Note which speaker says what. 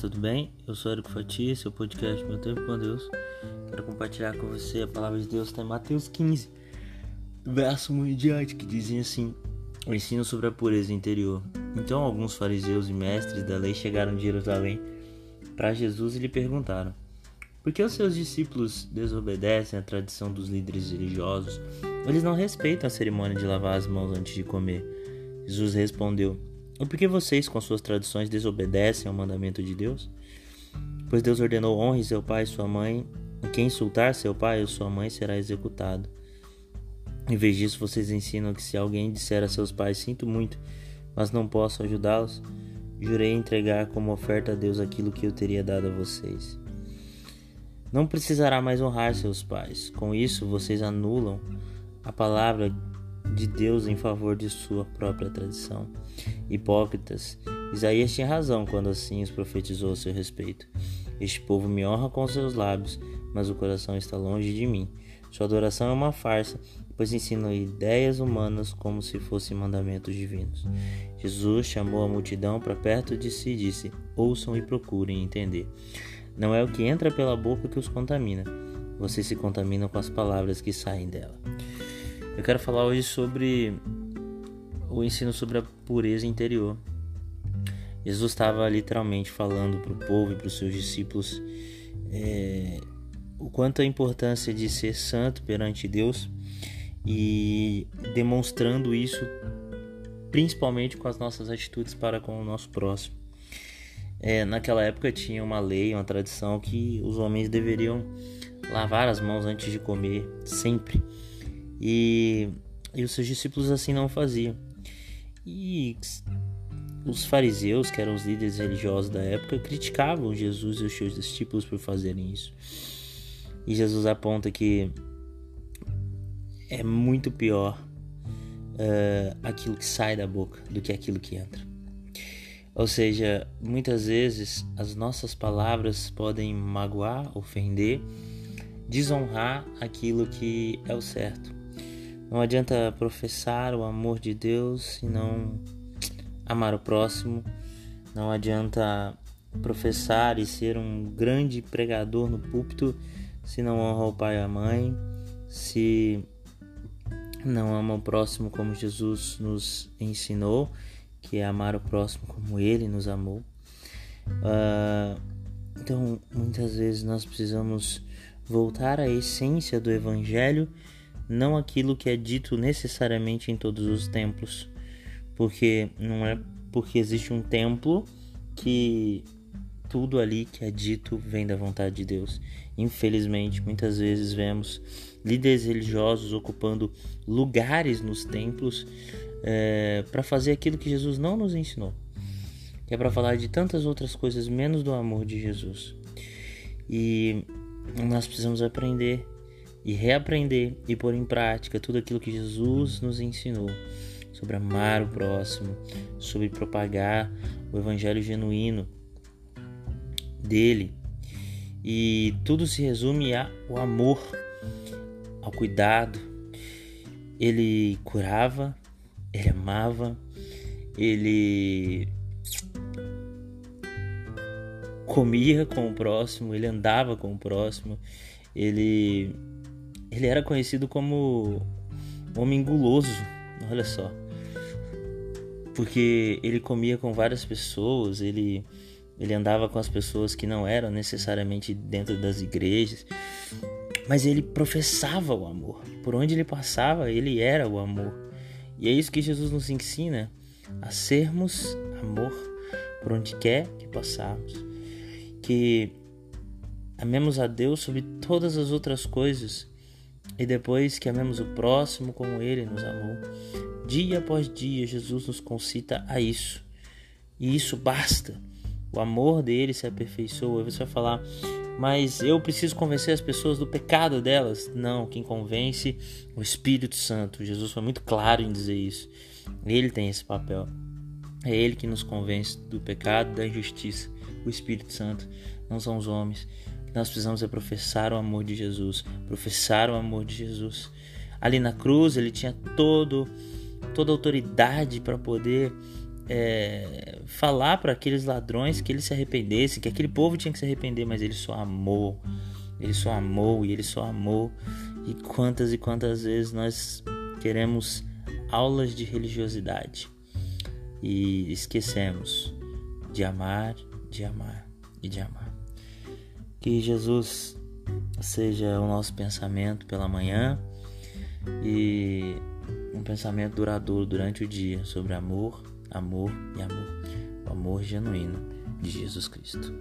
Speaker 1: tudo bem? Eu sou Erico Fatia, seu podcast Meu Tempo com Deus. Quero compartilhar com você a palavra de Deus está em Mateus 15, verso 1 em diante, que dizem assim: O ensino sobre a pureza interior. Então alguns fariseus e mestres da lei chegaram de Jerusalém para Jesus e lhe perguntaram: Por que os seus discípulos desobedecem à tradição dos líderes religiosos? Eles não respeitam a cerimônia de lavar as mãos antes de comer. Jesus respondeu: ou por que vocês, com suas tradições, desobedecem ao mandamento de Deus? Pois Deus ordenou: honre seu pai e sua mãe, quem insultar seu pai ou sua mãe será executado. Em vez disso, vocês ensinam que se alguém disser a seus pais: Sinto muito, mas não posso ajudá-los, jurei entregar como oferta a Deus aquilo que eu teria dado a vocês. Não precisará mais honrar seus pais. Com isso, vocês anulam a palavra de Deus em favor de sua própria tradição. Hipócritas, Isaías tinha razão quando assim os profetizou a seu respeito. Este povo me honra com seus lábios, mas o coração está longe de mim. Sua adoração é uma farsa, pois ensinam ideias humanas como se fossem mandamentos divinos. Jesus chamou a multidão para perto de si e disse: Ouçam e procurem entender. Não é o que entra pela boca que os contamina, vocês se contaminam com as palavras que saem dela. Eu quero falar hoje sobre o ensino sobre a pureza interior. Jesus estava literalmente falando para o povo e para os seus discípulos é, o quanto a importância de ser santo perante Deus e demonstrando isso principalmente com as nossas atitudes para com o nosso próximo. É, naquela época tinha uma lei, uma tradição que os homens deveriam lavar as mãos antes de comer sempre. E, e os seus discípulos assim não faziam. E os fariseus, que eram os líderes religiosos da época, criticavam Jesus e os seus discípulos por fazerem isso. E Jesus aponta que é muito pior uh, aquilo que sai da boca do que aquilo que entra. Ou seja, muitas vezes as nossas palavras podem magoar, ofender, desonrar aquilo que é o certo. Não adianta professar o amor de Deus e não amar o próximo. Não adianta professar e ser um grande pregador no púlpito se não honra o pai e a mãe, se não ama o próximo como Jesus nos ensinou, que é amar o próximo como ele nos amou. Uh, então, muitas vezes nós precisamos voltar à essência do Evangelho não aquilo que é dito necessariamente em todos os templos, porque não é porque existe um templo que tudo ali que é dito vem da vontade de Deus. Infelizmente, muitas vezes vemos líderes religiosos ocupando lugares nos templos é, para fazer aquilo que Jesus não nos ensinou, que é para falar de tantas outras coisas menos do amor de Jesus. E nós precisamos aprender e reaprender e pôr em prática tudo aquilo que Jesus nos ensinou sobre amar o próximo, sobre propagar o evangelho genuíno dele. E tudo se resume ao amor, ao cuidado. Ele curava, ele amava, ele comia com o próximo, ele andava com o próximo, ele ele era conhecido como homem guloso, olha só. Porque ele comia com várias pessoas, ele, ele andava com as pessoas que não eram necessariamente dentro das igrejas, mas ele professava o amor. Por onde ele passava, ele era o amor. E é isso que Jesus nos ensina, a sermos amor por onde quer que passarmos. Que amemos a Deus sobre todas as outras coisas e depois que amemos o próximo como ele nos amou. Dia após dia, Jesus nos concita a isso. E isso basta. O amor dele se aperfeiçoa. Você vai falar, mas eu preciso convencer as pessoas do pecado delas. Não, quem convence é o Espírito Santo. Jesus foi muito claro em dizer isso. Ele tem esse papel. É ele que nos convence do pecado, da injustiça. O Espírito Santo, não são os homens nós precisamos é professar o amor de Jesus, professar o amor de Jesus. Ali na cruz ele tinha todo, toda autoridade para poder é, falar para aqueles ladrões que eles se arrependessem, que aquele povo tinha que se arrepender, mas ele só amou. Ele só amou e ele só amou. E quantas e quantas vezes nós queremos aulas de religiosidade e esquecemos de amar, de amar e de amar. Que Jesus seja o nosso pensamento pela manhã e um pensamento duradouro durante o dia sobre amor, amor e amor. O amor genuíno de Jesus Cristo.